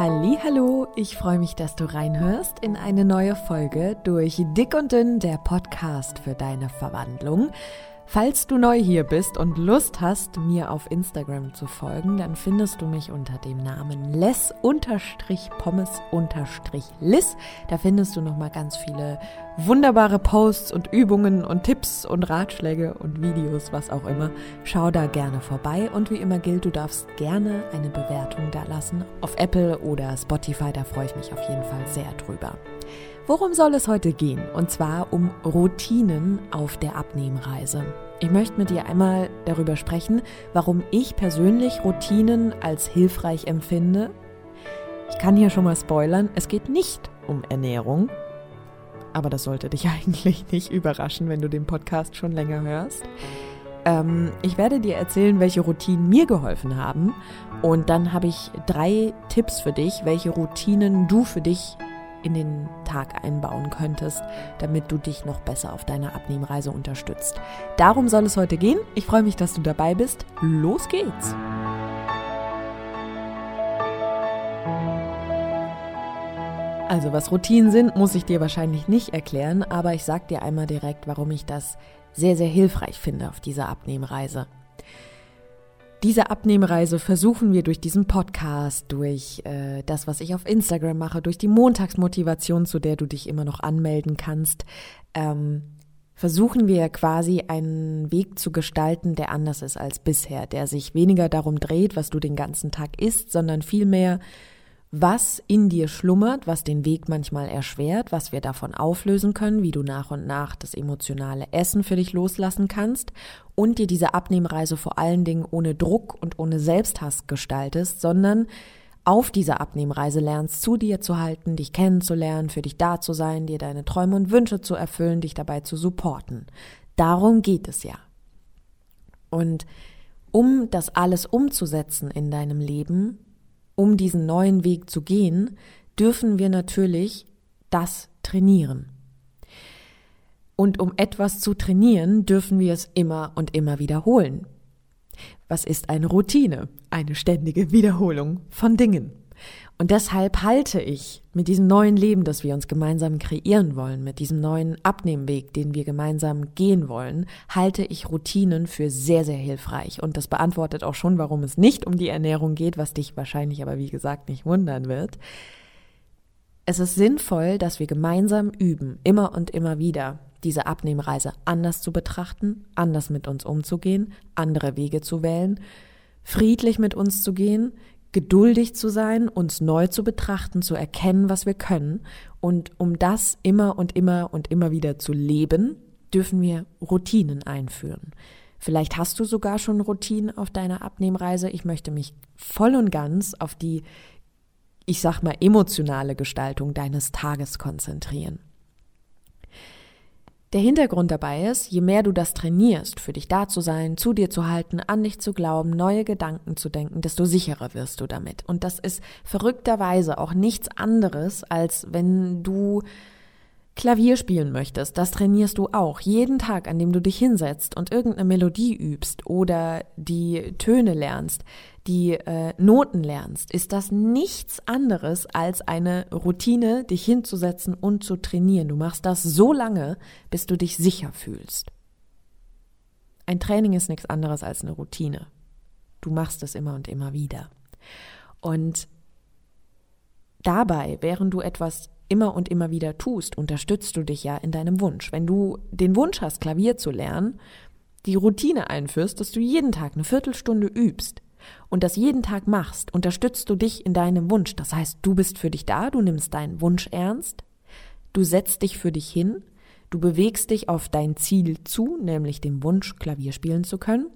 Hallo, ich freue mich, dass du reinhörst in eine neue Folge durch Dick und Dünn, der Podcast für deine Verwandlung. Falls du neu hier bist und Lust hast, mir auf Instagram zu folgen, dann findest du mich unter dem Namen les-pommes-liss. Da findest du nochmal ganz viele wunderbare Posts und Übungen und Tipps und Ratschläge und Videos, was auch immer. Schau da gerne vorbei und wie immer gilt, du darfst gerne eine Bewertung da lassen auf Apple oder Spotify, da freue ich mich auf jeden Fall sehr drüber. Worum soll es heute gehen? Und zwar um Routinen auf der Abnehmreise. Ich möchte mit dir einmal darüber sprechen, warum ich persönlich Routinen als hilfreich empfinde. Ich kann hier schon mal spoilern, es geht nicht um Ernährung. Aber das sollte dich eigentlich nicht überraschen, wenn du den Podcast schon länger hörst. Ähm, ich werde dir erzählen, welche Routinen mir geholfen haben. Und dann habe ich drei Tipps für dich, welche Routinen du für dich in den Tag einbauen könntest, damit du dich noch besser auf deiner Abnehmreise unterstützt. Darum soll es heute gehen. Ich freue mich, dass du dabei bist. Los geht's! Also was Routinen sind, muss ich dir wahrscheinlich nicht erklären, aber ich sag dir einmal direkt, warum ich das sehr, sehr hilfreich finde auf dieser Abnehmreise. Diese Abnehmreise versuchen wir durch diesen Podcast, durch äh, das, was ich auf Instagram mache, durch die Montagsmotivation, zu der du dich immer noch anmelden kannst, ähm, versuchen wir quasi einen Weg zu gestalten, der anders ist als bisher, der sich weniger darum dreht, was du den ganzen Tag isst, sondern vielmehr was in dir schlummert, was den Weg manchmal erschwert, was wir davon auflösen können, wie du nach und nach das emotionale Essen für dich loslassen kannst und dir diese Abnehmreise vor allen Dingen ohne Druck und ohne Selbsthass gestaltest, sondern auf dieser Abnehmreise lernst, zu dir zu halten, dich kennenzulernen, für dich da zu sein, dir deine Träume und Wünsche zu erfüllen, dich dabei zu supporten. Darum geht es ja. Und um das alles umzusetzen in deinem Leben, um diesen neuen Weg zu gehen, dürfen wir natürlich das trainieren. Und um etwas zu trainieren, dürfen wir es immer und immer wiederholen. Was ist eine Routine? Eine ständige Wiederholung von Dingen. Und deshalb halte ich mit diesem neuen Leben, das wir uns gemeinsam kreieren wollen, mit diesem neuen Abnehmweg, den wir gemeinsam gehen wollen, halte ich Routinen für sehr, sehr hilfreich. Und das beantwortet auch schon, warum es nicht um die Ernährung geht, was dich wahrscheinlich aber, wie gesagt, nicht wundern wird. Es ist sinnvoll, dass wir gemeinsam üben, immer und immer wieder, diese Abnehmreise anders zu betrachten, anders mit uns umzugehen, andere Wege zu wählen, friedlich mit uns zu gehen, geduldig zu sein, uns neu zu betrachten, zu erkennen, was wir können. Und um das immer und immer und immer wieder zu leben, dürfen wir Routinen einführen. Vielleicht hast du sogar schon Routinen auf deiner Abnehmreise. Ich möchte mich voll und ganz auf die, ich sag mal, emotionale Gestaltung deines Tages konzentrieren. Der Hintergrund dabei ist, je mehr du das trainierst, für dich da zu sein, zu dir zu halten, an dich zu glauben, neue Gedanken zu denken, desto sicherer wirst du damit. Und das ist verrückterweise auch nichts anderes, als wenn du Klavier spielen möchtest. Das trainierst du auch. Jeden Tag, an dem du dich hinsetzt und irgendeine Melodie übst oder die Töne lernst, die äh, Noten lernst, ist das nichts anderes als eine Routine, dich hinzusetzen und zu trainieren. Du machst das so lange, bis du dich sicher fühlst. Ein Training ist nichts anderes als eine Routine. Du machst es immer und immer wieder. Und dabei, während du etwas immer und immer wieder tust, unterstützt du dich ja in deinem Wunsch. Wenn du den Wunsch hast, Klavier zu lernen, die Routine einführst, dass du jeden Tag eine Viertelstunde übst, und das jeden Tag machst, unterstützt du dich in deinem Wunsch. Das heißt, du bist für dich da, du nimmst deinen Wunsch ernst, du setzt dich für dich hin, du bewegst dich auf dein Ziel zu, nämlich dem Wunsch, Klavier spielen zu können,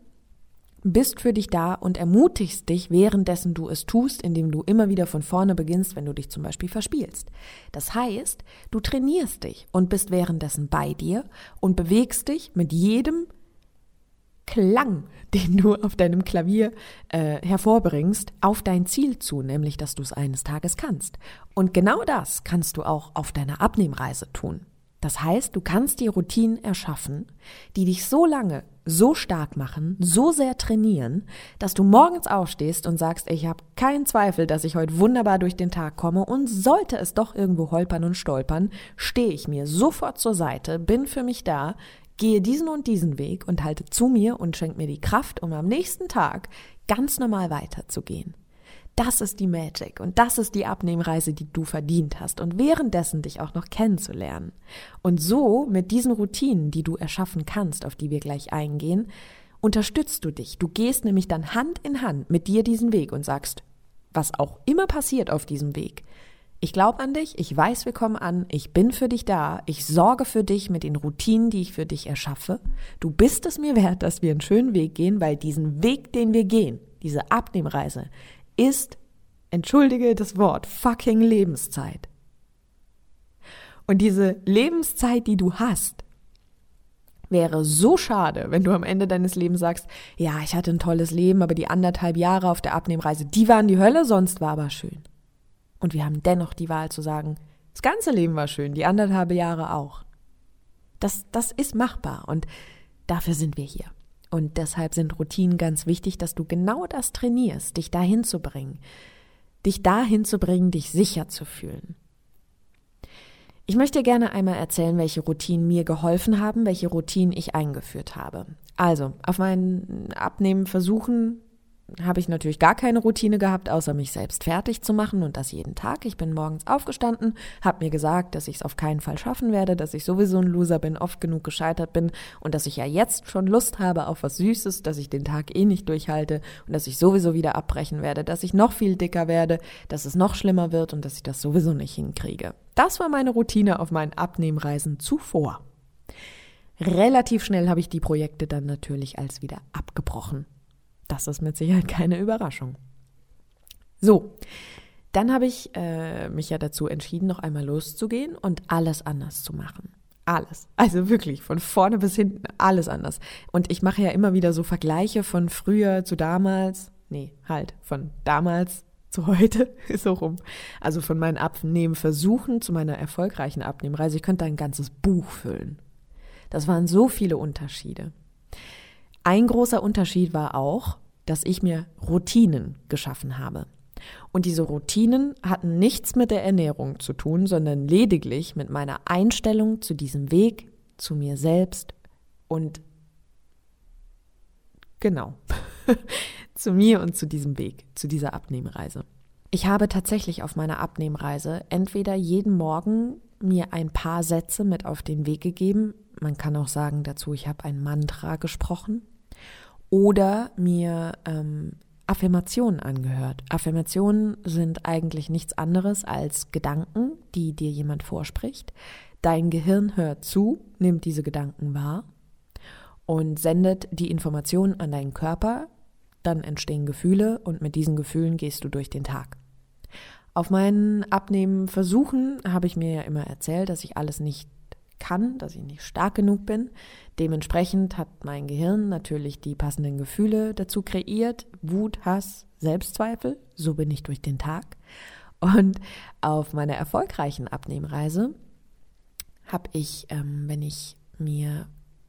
bist für dich da und ermutigst dich, währenddessen du es tust, indem du immer wieder von vorne beginnst, wenn du dich zum Beispiel verspielst. Das heißt, du trainierst dich und bist währenddessen bei dir und bewegst dich mit jedem Klang, den du auf deinem Klavier äh, hervorbringst, auf dein Ziel zu, nämlich dass du es eines Tages kannst. Und genau das kannst du auch auf deiner Abnehmreise tun. Das heißt, du kannst die Routinen erschaffen, die dich so lange so stark machen, so sehr trainieren, dass du morgens aufstehst und sagst, ich habe keinen Zweifel, dass ich heute wunderbar durch den Tag komme und sollte es doch irgendwo holpern und stolpern, stehe ich mir sofort zur Seite, bin für mich da, gehe diesen und diesen Weg und halte zu mir und schenke mir die Kraft, um am nächsten Tag ganz normal weiterzugehen. Das ist die Magic und das ist die Abnehmreise, die du verdient hast und währenddessen dich auch noch kennenzulernen. Und so mit diesen Routinen, die du erschaffen kannst, auf die wir gleich eingehen, unterstützt du dich. Du gehst nämlich dann Hand in Hand mit dir diesen Weg und sagst, was auch immer passiert auf diesem Weg, ich glaube an dich, ich weiß, wir kommen an, ich bin für dich da, ich sorge für dich mit den Routinen, die ich für dich erschaffe. Du bist es mir wert, dass wir einen schönen Weg gehen, weil diesen Weg, den wir gehen, diese Abnehmreise, ist, entschuldige das Wort, fucking Lebenszeit. Und diese Lebenszeit, die du hast, wäre so schade, wenn du am Ende deines Lebens sagst, ja, ich hatte ein tolles Leben, aber die anderthalb Jahre auf der Abnehmreise, die waren die Hölle, sonst war aber schön. Und wir haben dennoch die Wahl zu sagen, das ganze Leben war schön, die anderthalb Jahre auch. Das, das ist machbar und dafür sind wir hier. Und deshalb sind Routinen ganz wichtig, dass du genau das trainierst, dich dahin zu bringen. Dich dahin zu bringen, dich sicher zu fühlen. Ich möchte gerne einmal erzählen, welche Routinen mir geholfen haben, welche Routinen ich eingeführt habe. Also, auf meinen Abnehmen-Versuchen habe ich natürlich gar keine Routine gehabt, außer mich selbst fertig zu machen und das jeden Tag. Ich bin morgens aufgestanden, habe mir gesagt, dass ich es auf keinen Fall schaffen werde, dass ich sowieso ein Loser bin, oft genug gescheitert bin und dass ich ja jetzt schon Lust habe auf was Süßes, dass ich den Tag eh nicht durchhalte und dass ich sowieso wieder abbrechen werde, dass ich noch viel dicker werde, dass es noch schlimmer wird und dass ich das sowieso nicht hinkriege. Das war meine Routine auf meinen Abnehmreisen zuvor. Relativ schnell habe ich die Projekte dann natürlich als wieder abgebrochen. Das ist mit Sicherheit keine Überraschung. So, dann habe ich äh, mich ja dazu entschieden, noch einmal loszugehen und alles anders zu machen. Alles. Also wirklich, von vorne bis hinten, alles anders. Und ich mache ja immer wieder so Vergleiche von früher zu damals. Nee, halt, von damals zu heute, so rum. Also von meinen Abnehmversuchen zu meiner erfolgreichen Abnehmreise. Ich könnte ein ganzes Buch füllen. Das waren so viele Unterschiede. Ein großer Unterschied war auch, dass ich mir Routinen geschaffen habe. Und diese Routinen hatten nichts mit der Ernährung zu tun, sondern lediglich mit meiner Einstellung zu diesem Weg, zu mir selbst und genau, zu mir und zu diesem Weg, zu dieser Abnehmreise. Ich habe tatsächlich auf meiner Abnehmreise entweder jeden Morgen mir ein paar Sätze mit auf den Weg gegeben, man kann auch sagen dazu, ich habe ein Mantra gesprochen, oder mir ähm, Affirmationen angehört. Affirmationen sind eigentlich nichts anderes als Gedanken, die dir jemand vorspricht. Dein Gehirn hört zu, nimmt diese Gedanken wahr und sendet die Informationen an deinen Körper. Dann entstehen Gefühle und mit diesen Gefühlen gehst du durch den Tag. Auf meinen Abnehmenversuchen habe ich mir ja immer erzählt, dass ich alles nicht kann, dass ich nicht stark genug bin. Dementsprechend hat mein Gehirn natürlich die passenden Gefühle dazu kreiert. Wut, Hass, Selbstzweifel. So bin ich durch den Tag. Und auf meiner erfolgreichen Abnehmreise habe ich, ähm, wenn ich mir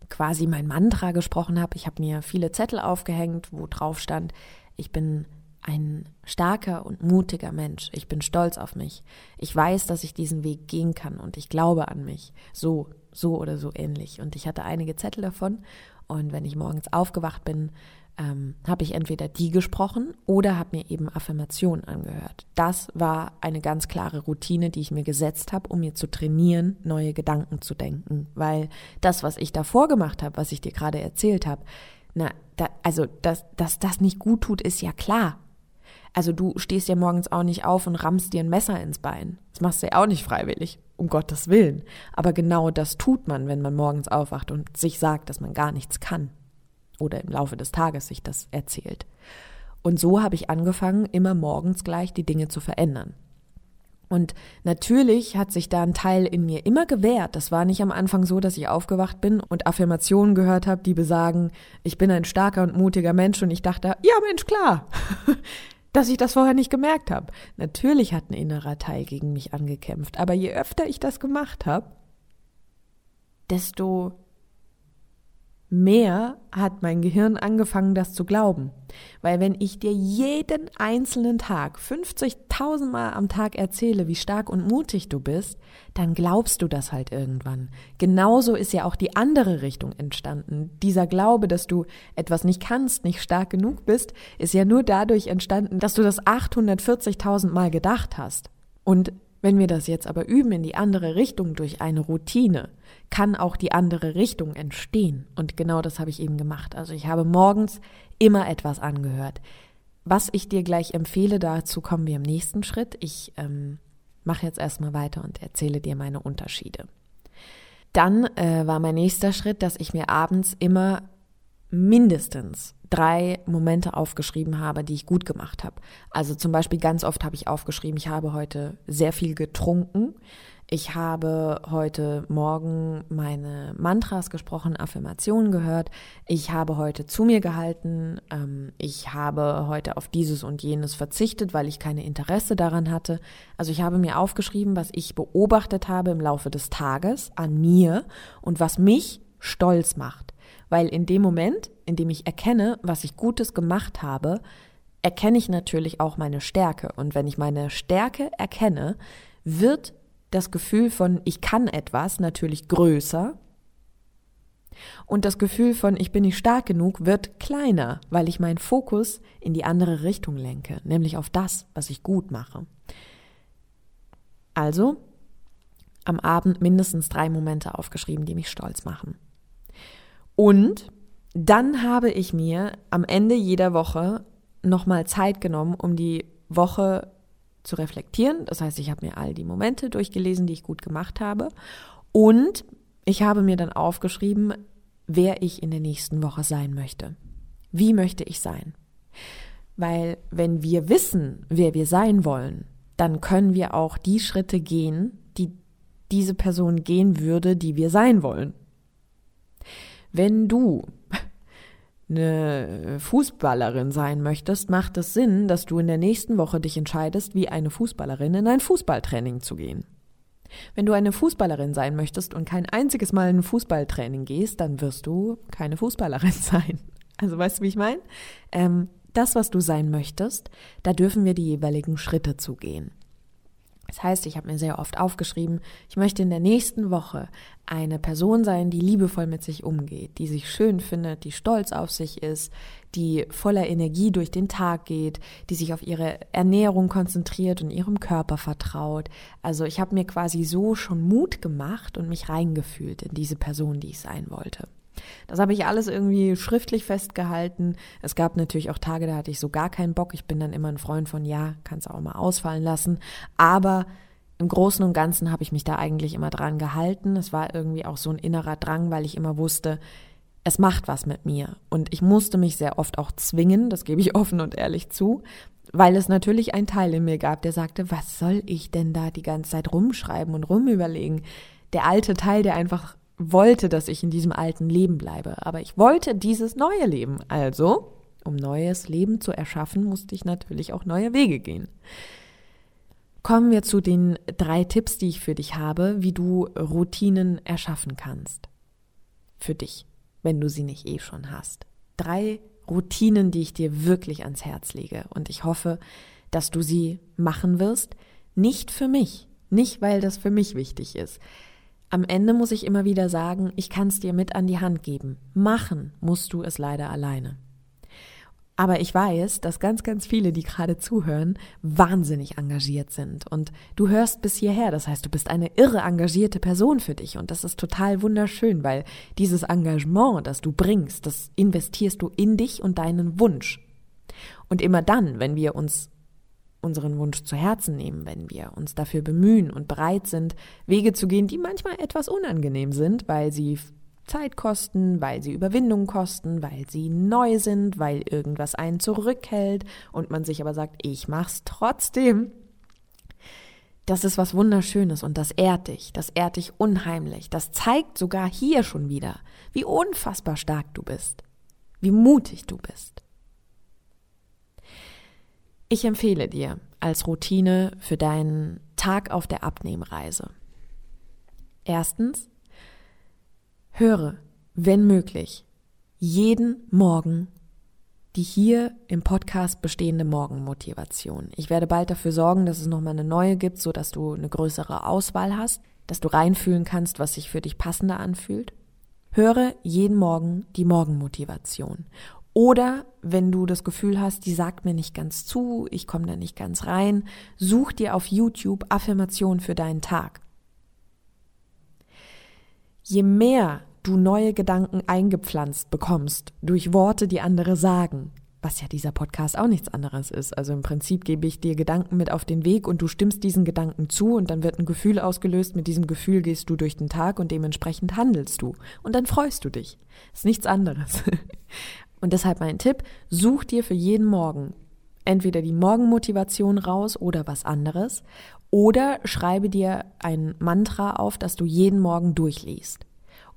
quasi mein Mantra gesprochen habe, ich habe mir viele Zettel aufgehängt, wo drauf stand, ich bin ein starker und mutiger Mensch. Ich bin stolz auf mich. Ich weiß, dass ich diesen Weg gehen kann und ich glaube an mich. So, so oder so ähnlich. Und ich hatte einige Zettel davon. Und wenn ich morgens aufgewacht bin, ähm, habe ich entweder die gesprochen oder habe mir eben Affirmationen angehört. Das war eine ganz klare Routine, die ich mir gesetzt habe, um mir zu trainieren, neue Gedanken zu denken. Weil das, was ich davor gemacht habe, was ich dir gerade erzählt habe, na, da, also dass, dass das nicht gut tut, ist ja klar. Also du stehst ja morgens auch nicht auf und rammst dir ein Messer ins Bein. Das machst du ja auch nicht freiwillig, um Gottes Willen. Aber genau das tut man, wenn man morgens aufwacht und sich sagt, dass man gar nichts kann. Oder im Laufe des Tages sich das erzählt. Und so habe ich angefangen, immer morgens gleich die Dinge zu verändern. Und natürlich hat sich da ein Teil in mir immer gewehrt. Das war nicht am Anfang so, dass ich aufgewacht bin und Affirmationen gehört habe, die besagen, ich bin ein starker und mutiger Mensch und ich dachte, ja Mensch, klar. dass ich das vorher nicht gemerkt habe. Natürlich hat ein innerer Teil gegen mich angekämpft, aber je öfter ich das gemacht habe, desto mehr hat mein Gehirn angefangen, das zu glauben. Weil wenn ich dir jeden einzelnen Tag 50.000 Mal am Tag erzähle, wie stark und mutig du bist, dann glaubst du das halt irgendwann. Genauso ist ja auch die andere Richtung entstanden. Dieser Glaube, dass du etwas nicht kannst, nicht stark genug bist, ist ja nur dadurch entstanden, dass du das 840.000 Mal gedacht hast. Und wenn wir das jetzt aber üben in die andere Richtung durch eine Routine, kann auch die andere Richtung entstehen. Und genau das habe ich eben gemacht. Also ich habe morgens immer etwas angehört. Was ich dir gleich empfehle, dazu kommen wir im nächsten Schritt. Ich ähm, mache jetzt erstmal weiter und erzähle dir meine Unterschiede. Dann äh, war mein nächster Schritt, dass ich mir abends immer mindestens drei Momente aufgeschrieben habe, die ich gut gemacht habe. Also zum Beispiel ganz oft habe ich aufgeschrieben, ich habe heute sehr viel getrunken. Ich habe heute Morgen meine Mantras gesprochen, Affirmationen gehört. Ich habe heute zu mir gehalten. Ähm, ich habe heute auf dieses und jenes verzichtet, weil ich keine Interesse daran hatte. Also ich habe mir aufgeschrieben, was ich beobachtet habe im Laufe des Tages an mir und was mich stolz macht. Weil in dem Moment, in dem ich erkenne, was ich Gutes gemacht habe, erkenne ich natürlich auch meine Stärke. Und wenn ich meine Stärke erkenne, wird das Gefühl von ich kann etwas natürlich größer und das Gefühl von ich bin nicht stark genug wird kleiner, weil ich meinen Fokus in die andere Richtung lenke, nämlich auf das, was ich gut mache. Also am Abend mindestens drei Momente aufgeschrieben, die mich stolz machen. Und dann habe ich mir am Ende jeder Woche nochmal Zeit genommen, um die Woche zu reflektieren. Das heißt, ich habe mir all die Momente durchgelesen, die ich gut gemacht habe. Und ich habe mir dann aufgeschrieben, wer ich in der nächsten Woche sein möchte. Wie möchte ich sein? Weil wenn wir wissen, wer wir sein wollen, dann können wir auch die Schritte gehen, die diese Person gehen würde, die wir sein wollen. Wenn du eine Fußballerin sein möchtest, macht es Sinn, dass du in der nächsten Woche dich entscheidest, wie eine Fußballerin in ein Fußballtraining zu gehen. Wenn du eine Fußballerin sein möchtest und kein einziges Mal in ein Fußballtraining gehst, dann wirst du keine Fußballerin sein. Also weißt du, wie ich meine? Ähm, das, was du sein möchtest, da dürfen wir die jeweiligen Schritte zugehen. Das heißt, ich habe mir sehr oft aufgeschrieben, ich möchte in der nächsten Woche eine Person sein, die liebevoll mit sich umgeht, die sich schön findet, die stolz auf sich ist, die voller Energie durch den Tag geht, die sich auf ihre Ernährung konzentriert und ihrem Körper vertraut. Also ich habe mir quasi so schon Mut gemacht und mich reingefühlt in diese Person, die ich sein wollte. Das habe ich alles irgendwie schriftlich festgehalten. Es gab natürlich auch Tage, da hatte ich so gar keinen Bock. Ich bin dann immer ein Freund von, ja, kannst auch mal ausfallen lassen. Aber im Großen und Ganzen habe ich mich da eigentlich immer dran gehalten. Es war irgendwie auch so ein innerer Drang, weil ich immer wusste, es macht was mit mir. Und ich musste mich sehr oft auch zwingen, das gebe ich offen und ehrlich zu, weil es natürlich einen Teil in mir gab, der sagte, was soll ich denn da die ganze Zeit rumschreiben und rumüberlegen? Der alte Teil, der einfach wollte, dass ich in diesem alten Leben bleibe, aber ich wollte dieses neue Leben. Also, um neues Leben zu erschaffen, musste ich natürlich auch neue Wege gehen. Kommen wir zu den drei Tipps, die ich für dich habe, wie du Routinen erschaffen kannst. Für dich, wenn du sie nicht eh schon hast. Drei Routinen, die ich dir wirklich ans Herz lege. Und ich hoffe, dass du sie machen wirst. Nicht für mich, nicht weil das für mich wichtig ist, am Ende muss ich immer wieder sagen, ich kann es dir mit an die Hand geben. Machen musst du es leider alleine. Aber ich weiß, dass ganz, ganz viele, die gerade zuhören, wahnsinnig engagiert sind. Und du hörst bis hierher. Das heißt, du bist eine irre engagierte Person für dich. Und das ist total wunderschön, weil dieses Engagement, das du bringst, das investierst du in dich und deinen Wunsch. Und immer dann, wenn wir uns unseren Wunsch zu Herzen nehmen, wenn wir uns dafür bemühen und bereit sind, Wege zu gehen, die manchmal etwas unangenehm sind, weil sie Zeit kosten, weil sie Überwindung kosten, weil sie neu sind, weil irgendwas einen zurückhält und man sich aber sagt, ich mach's trotzdem. Das ist was Wunderschönes und das ehrt dich, das ehrt dich unheimlich. Das zeigt sogar hier schon wieder, wie unfassbar stark du bist, wie mutig du bist. Ich empfehle dir als Routine für deinen Tag auf der Abnehmreise. Erstens, Höre, wenn möglich, jeden Morgen die hier im Podcast bestehende Morgenmotivation. Ich werde bald dafür sorgen, dass es nochmal eine neue gibt, so dass du eine größere Auswahl hast, dass du reinfühlen kannst, was sich für dich passender anfühlt. Höre jeden Morgen die Morgenmotivation. Oder wenn du das Gefühl hast, die sagt mir nicht ganz zu, ich komme da nicht ganz rein, such dir auf YouTube Affirmation für deinen Tag. Je mehr du neue Gedanken eingepflanzt bekommst durch Worte, die andere sagen, was ja dieser Podcast auch nichts anderes ist. Also im Prinzip gebe ich dir Gedanken mit auf den Weg und du stimmst diesen Gedanken zu und dann wird ein Gefühl ausgelöst. Mit diesem Gefühl gehst du durch den Tag und dementsprechend handelst du. Und dann freust du dich. Ist nichts anderes. Und deshalb mein Tipp, such dir für jeden Morgen entweder die Morgenmotivation raus oder was anderes oder schreibe dir ein Mantra auf, das du jeden Morgen durchliest.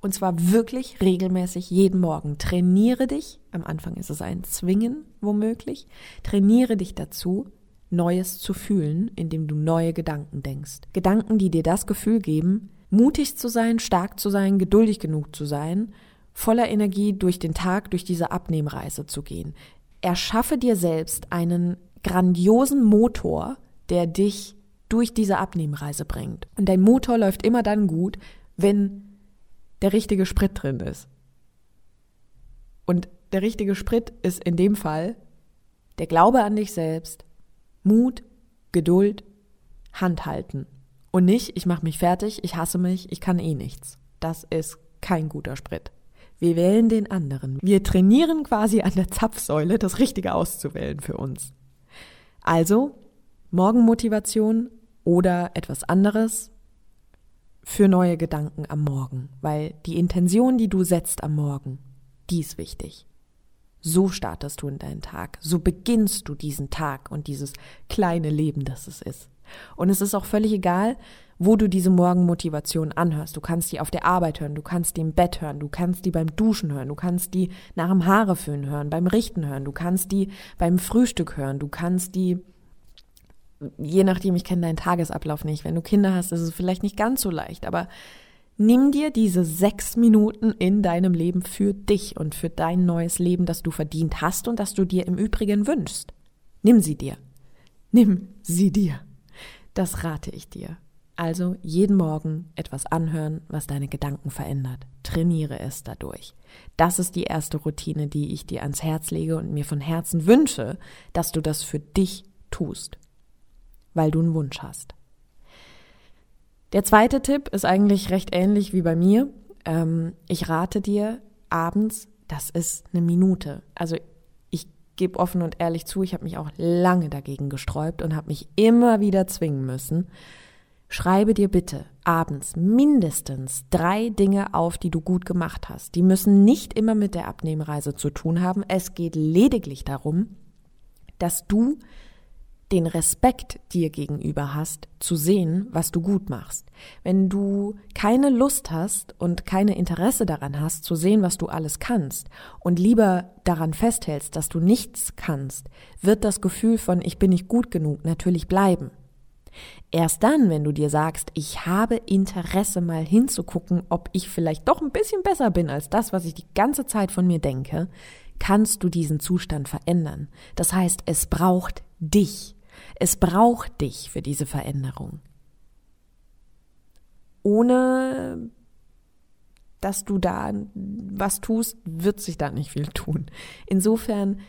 Und zwar wirklich regelmäßig jeden Morgen. Trainiere dich, am Anfang ist es ein Zwingen womöglich, trainiere dich dazu, Neues zu fühlen, indem du neue Gedanken denkst. Gedanken, die dir das Gefühl geben, mutig zu sein, stark zu sein, geduldig genug zu sein, voller Energie durch den Tag, durch diese Abnehmreise zu gehen. Erschaffe dir selbst einen grandiosen Motor, der dich durch diese Abnehmreise bringt. Und dein Motor läuft immer dann gut, wenn der richtige Sprit drin ist. Und der richtige Sprit ist in dem Fall der Glaube an dich selbst, Mut, Geduld, Handhalten. Und nicht, ich mache mich fertig, ich hasse mich, ich kann eh nichts. Das ist kein guter Sprit. Wir wählen den anderen. Wir trainieren quasi an der Zapfsäule, das Richtige auszuwählen für uns. Also, Morgenmotivation oder etwas anderes für neue Gedanken am Morgen, weil die Intention, die du setzt am Morgen, die ist wichtig. So startest du in deinen Tag, so beginnst du diesen Tag und dieses kleine Leben, das es ist. Und es ist auch völlig egal, wo du diese Morgenmotivation anhörst. Du kannst die auf der Arbeit hören, du kannst die im Bett hören, du kannst die beim Duschen hören, du kannst die nach dem Haareföhn hören, beim Richten hören, du kannst die beim Frühstück hören, du kannst die je nachdem, ich kenne deinen Tagesablauf nicht. Wenn du Kinder hast, ist es vielleicht nicht ganz so leicht, aber nimm dir diese sechs Minuten in deinem Leben für dich und für dein neues Leben, das du verdient hast und das du dir im Übrigen wünschst. Nimm sie dir. Nimm sie dir. Das rate ich dir. Also jeden Morgen etwas anhören, was deine Gedanken verändert. Trainiere es dadurch. Das ist die erste Routine, die ich dir ans Herz lege und mir von Herzen wünsche, dass du das für dich tust weil du einen Wunsch hast. Der zweite Tipp ist eigentlich recht ähnlich wie bei mir. Ähm, ich rate dir abends, das ist eine Minute. Also ich gebe offen und ehrlich zu, ich habe mich auch lange dagegen gesträubt und habe mich immer wieder zwingen müssen. Schreibe dir bitte abends mindestens drei Dinge auf, die du gut gemacht hast. Die müssen nicht immer mit der Abnehmreise zu tun haben. Es geht lediglich darum, dass du den Respekt dir gegenüber hast, zu sehen, was du gut machst. Wenn du keine Lust hast und keine Interesse daran hast, zu sehen, was du alles kannst und lieber daran festhältst, dass du nichts kannst, wird das Gefühl von ich bin nicht gut genug natürlich bleiben. Erst dann, wenn du dir sagst, ich habe Interesse mal hinzugucken, ob ich vielleicht doch ein bisschen besser bin als das, was ich die ganze Zeit von mir denke, kannst du diesen Zustand verändern. Das heißt, es braucht dich. Es braucht dich für diese Veränderung. Ohne dass du da was tust, wird sich da nicht viel tun. Insofern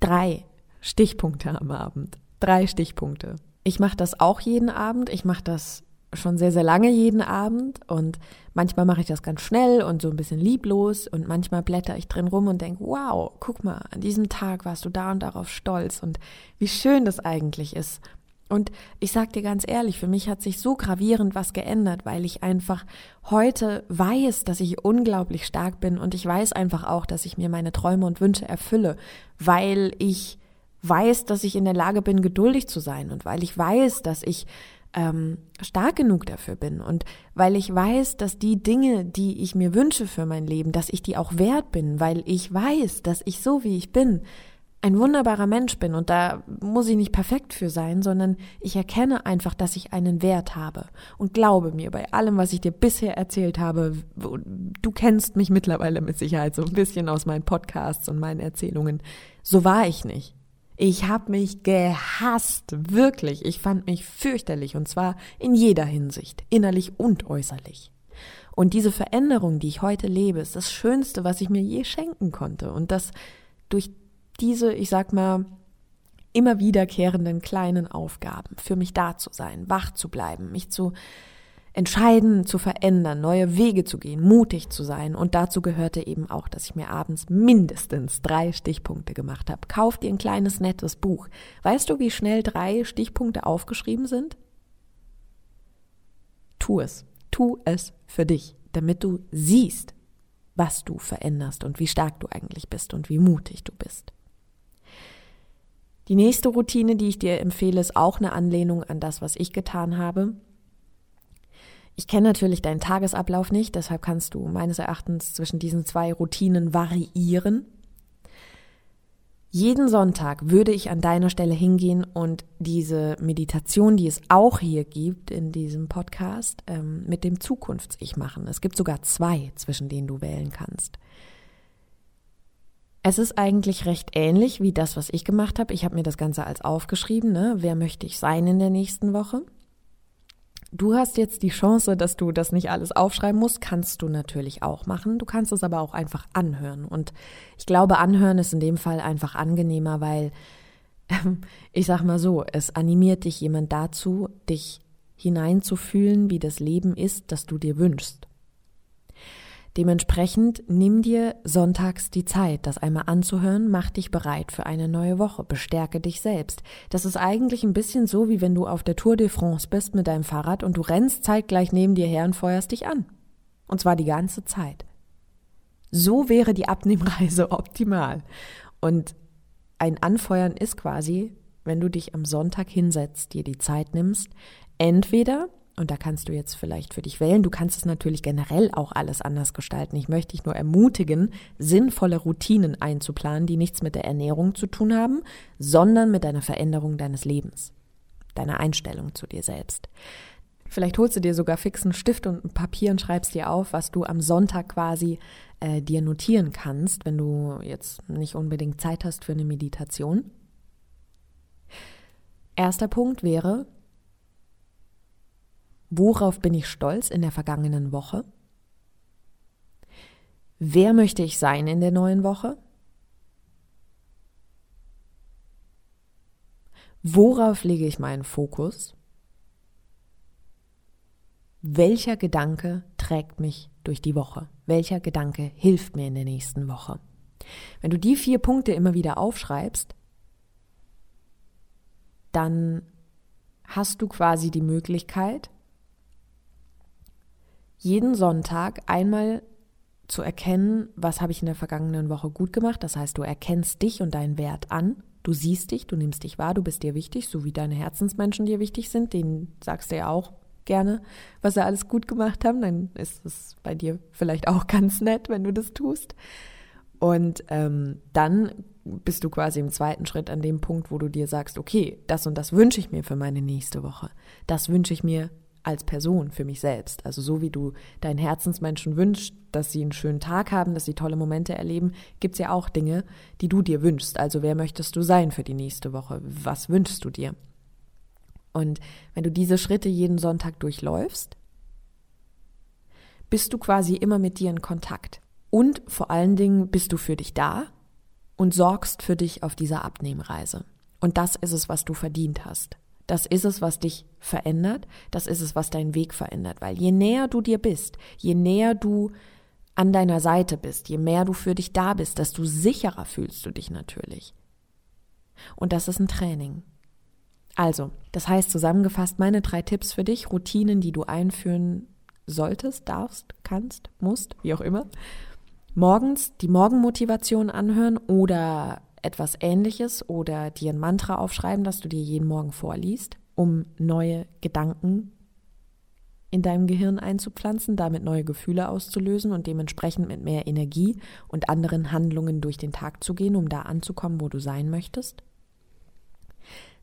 drei Stichpunkte am Abend. Drei Stichpunkte. Ich mache das auch jeden Abend. Ich mache das schon sehr, sehr lange jeden Abend und manchmal mache ich das ganz schnell und so ein bisschen lieblos und manchmal blätter ich drin rum und denke, wow, guck mal, an diesem Tag warst du da und darauf stolz und wie schön das eigentlich ist. Und ich sag dir ganz ehrlich, für mich hat sich so gravierend was geändert, weil ich einfach heute weiß, dass ich unglaublich stark bin und ich weiß einfach auch, dass ich mir meine Träume und Wünsche erfülle, weil ich weiß, dass ich in der Lage bin, geduldig zu sein und weil ich weiß, dass ich ähm, stark genug dafür bin und weil ich weiß, dass die Dinge, die ich mir wünsche für mein Leben, dass ich die auch wert bin, weil ich weiß, dass ich so wie ich bin ein wunderbarer Mensch bin und da muss ich nicht perfekt für sein, sondern ich erkenne einfach, dass ich einen Wert habe und glaube mir bei allem, was ich dir bisher erzählt habe, du kennst mich mittlerweile mit Sicherheit so ein bisschen aus meinen Podcasts und meinen Erzählungen, so war ich nicht. Ich habe mich gehasst, wirklich. Ich fand mich fürchterlich und zwar in jeder Hinsicht, innerlich und äußerlich. Und diese Veränderung, die ich heute lebe, ist das Schönste, was ich mir je schenken konnte. Und das durch diese, ich sag mal, immer wiederkehrenden kleinen Aufgaben, für mich da zu sein, wach zu bleiben, mich zu entscheiden, zu verändern, neue Wege zu gehen, mutig zu sein. Und dazu gehörte eben auch, dass ich mir abends mindestens drei Stichpunkte gemacht habe. Kauf dir ein kleines, nettes Buch. Weißt du, wie schnell drei Stichpunkte aufgeschrieben sind? Tu es. Tu es für dich, damit du siehst, was du veränderst und wie stark du eigentlich bist und wie mutig du bist. Die nächste Routine, die ich dir empfehle, ist auch eine Anlehnung an das, was ich getan habe. Ich kenne natürlich deinen Tagesablauf nicht, deshalb kannst du meines Erachtens zwischen diesen zwei Routinen variieren. Jeden Sonntag würde ich an deiner Stelle hingehen und diese Meditation, die es auch hier gibt in diesem Podcast, ähm, mit dem Zukunfts-Ich machen. Es gibt sogar zwei, zwischen denen du wählen kannst. Es ist eigentlich recht ähnlich wie das, was ich gemacht habe. Ich habe mir das Ganze als aufgeschrieben. Ne? Wer möchte ich sein in der nächsten Woche? Du hast jetzt die Chance, dass du das nicht alles aufschreiben musst, kannst du natürlich auch machen. Du kannst es aber auch einfach anhören. Und ich glaube, anhören ist in dem Fall einfach angenehmer, weil ich sag mal so, es animiert dich jemand dazu, dich hineinzufühlen, wie das Leben ist, das du dir wünschst. Dementsprechend nimm dir sonntags die Zeit, das einmal anzuhören, mach dich bereit für eine neue Woche, bestärke dich selbst. Das ist eigentlich ein bisschen so, wie wenn du auf der Tour de France bist mit deinem Fahrrad und du rennst zeitgleich neben dir her und feuerst dich an. Und zwar die ganze Zeit. So wäre die Abnehmreise optimal. Und ein Anfeuern ist quasi, wenn du dich am Sonntag hinsetzt, dir die Zeit nimmst, entweder und da kannst du jetzt vielleicht für dich wählen. Du kannst es natürlich generell auch alles anders gestalten. Ich möchte dich nur ermutigen, sinnvolle Routinen einzuplanen, die nichts mit der Ernährung zu tun haben, sondern mit deiner Veränderung deines Lebens, deiner Einstellung zu dir selbst. Vielleicht holst du dir sogar fixen Stift und Papier und schreibst dir auf, was du am Sonntag quasi äh, dir notieren kannst, wenn du jetzt nicht unbedingt Zeit hast für eine Meditation. Erster Punkt wäre, Worauf bin ich stolz in der vergangenen Woche? Wer möchte ich sein in der neuen Woche? Worauf lege ich meinen Fokus? Welcher Gedanke trägt mich durch die Woche? Welcher Gedanke hilft mir in der nächsten Woche? Wenn du die vier Punkte immer wieder aufschreibst, dann hast du quasi die Möglichkeit, jeden Sonntag einmal zu erkennen, was habe ich in der vergangenen Woche gut gemacht. Das heißt, du erkennst dich und deinen Wert an. Du siehst dich, du nimmst dich wahr, du bist dir wichtig, so wie deine Herzensmenschen dir wichtig sind. Denen sagst du ja auch gerne, was sie alles gut gemacht haben. Dann ist es bei dir vielleicht auch ganz nett, wenn du das tust. Und ähm, dann bist du quasi im zweiten Schritt an dem Punkt, wo du dir sagst, okay, das und das wünsche ich mir für meine nächste Woche. Das wünsche ich mir als Person für mich selbst. Also so wie du deinen Herzensmenschen wünschst, dass sie einen schönen Tag haben, dass sie tolle Momente erleben, gibt es ja auch Dinge, die du dir wünschst. Also wer möchtest du sein für die nächste Woche? Was wünschst du dir? Und wenn du diese Schritte jeden Sonntag durchläufst, bist du quasi immer mit dir in Kontakt. Und vor allen Dingen bist du für dich da und sorgst für dich auf dieser Abnehmreise. Und das ist es, was du verdient hast. Das ist es, was dich verändert, das ist es, was deinen Weg verändert, weil je näher du dir bist, je näher du an deiner Seite bist, je mehr du für dich da bist, desto sicherer fühlst du dich natürlich. Und das ist ein Training. Also, das heißt zusammengefasst meine drei Tipps für dich, Routinen, die du einführen solltest, darfst, kannst, musst, wie auch immer. Morgens die Morgenmotivation anhören oder etwas Ähnliches oder dir ein Mantra aufschreiben, das du dir jeden Morgen vorliest, um neue Gedanken in deinem Gehirn einzupflanzen, damit neue Gefühle auszulösen und dementsprechend mit mehr Energie und anderen Handlungen durch den Tag zu gehen, um da anzukommen, wo du sein möchtest.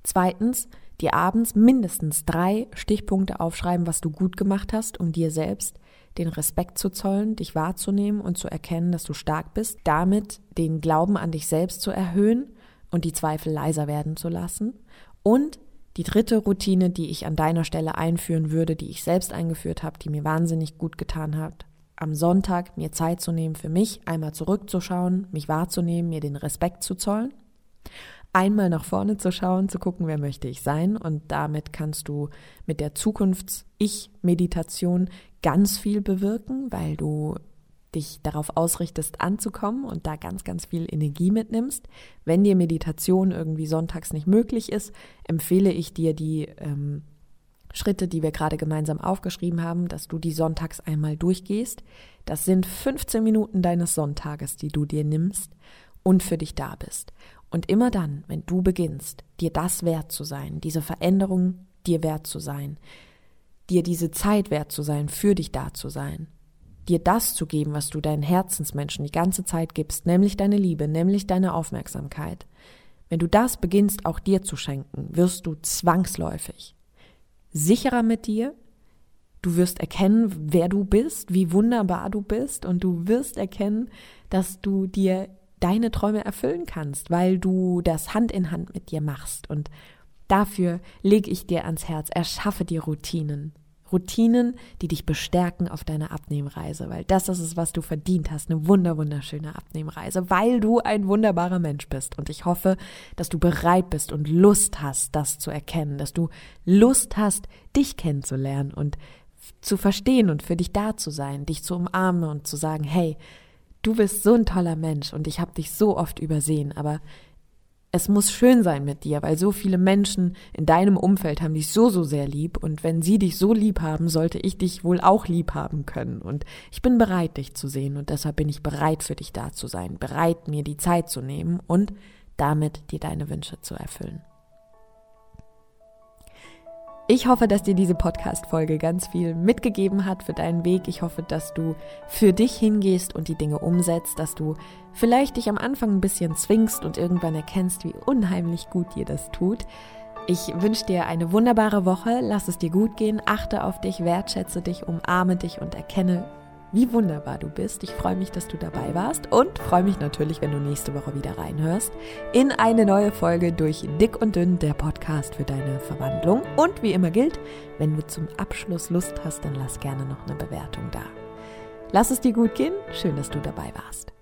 Zweitens, dir abends mindestens drei Stichpunkte aufschreiben, was du gut gemacht hast, um dir selbst den Respekt zu zollen, dich wahrzunehmen und zu erkennen, dass du stark bist, damit den Glauben an dich selbst zu erhöhen und die Zweifel leiser werden zu lassen. Und die dritte Routine, die ich an deiner Stelle einführen würde, die ich selbst eingeführt habe, die mir wahnsinnig gut getan hat, am Sonntag mir Zeit zu nehmen für mich, einmal zurückzuschauen, mich wahrzunehmen, mir den Respekt zu zollen einmal nach vorne zu schauen, zu gucken, wer möchte ich sein. Und damit kannst du mit der Zukunfts-Ich-Meditation ganz viel bewirken, weil du dich darauf ausrichtest, anzukommen und da ganz, ganz viel Energie mitnimmst. Wenn dir Meditation irgendwie sonntags nicht möglich ist, empfehle ich dir die ähm, Schritte, die wir gerade gemeinsam aufgeschrieben haben, dass du die sonntags einmal durchgehst. Das sind 15 Minuten deines Sonntages, die du dir nimmst und für dich da bist. Und immer dann, wenn du beginnst, dir das wert zu sein, diese Veränderung dir wert zu sein, dir diese Zeit wert zu sein, für dich da zu sein, dir das zu geben, was du deinen Herzensmenschen die ganze Zeit gibst, nämlich deine Liebe, nämlich deine Aufmerksamkeit. Wenn du das beginnst auch dir zu schenken, wirst du zwangsläufig sicherer mit dir, du wirst erkennen, wer du bist, wie wunderbar du bist und du wirst erkennen, dass du dir deine Träume erfüllen kannst, weil du das Hand in Hand mit dir machst. Und dafür lege ich dir ans Herz, erschaffe dir Routinen. Routinen, die dich bestärken auf deiner Abnehmreise, weil das ist es, was du verdient hast, eine wunder wunderschöne Abnehmreise, weil du ein wunderbarer Mensch bist und ich hoffe, dass du bereit bist und Lust hast, das zu erkennen, dass du Lust hast, dich kennenzulernen und zu verstehen und für dich da zu sein, dich zu umarmen und zu sagen, hey, du bist so ein toller Mensch und ich habe dich so oft übersehen, aber es muss schön sein mit dir, weil so viele Menschen in deinem Umfeld haben dich so, so sehr lieb und wenn sie dich so lieb haben, sollte ich dich wohl auch lieb haben können und ich bin bereit, dich zu sehen und deshalb bin ich bereit für dich da zu sein, bereit, mir die Zeit zu nehmen und damit dir deine Wünsche zu erfüllen. Ich hoffe, dass dir diese Podcast-Folge ganz viel mitgegeben hat für deinen Weg. Ich hoffe, dass du für dich hingehst und die Dinge umsetzt, dass du vielleicht dich am Anfang ein bisschen zwingst und irgendwann erkennst, wie unheimlich gut dir das tut. Ich wünsche dir eine wunderbare Woche. Lass es dir gut gehen. Achte auf dich, wertschätze dich, umarme dich und erkenne, wie wunderbar du bist. Ich freue mich, dass du dabei warst und freue mich natürlich, wenn du nächste Woche wieder reinhörst in eine neue Folge durch Dick und Dünn, der Podcast für deine Verwandlung. Und wie immer gilt, wenn du zum Abschluss Lust hast, dann lass gerne noch eine Bewertung da. Lass es dir gut gehen. Schön, dass du dabei warst.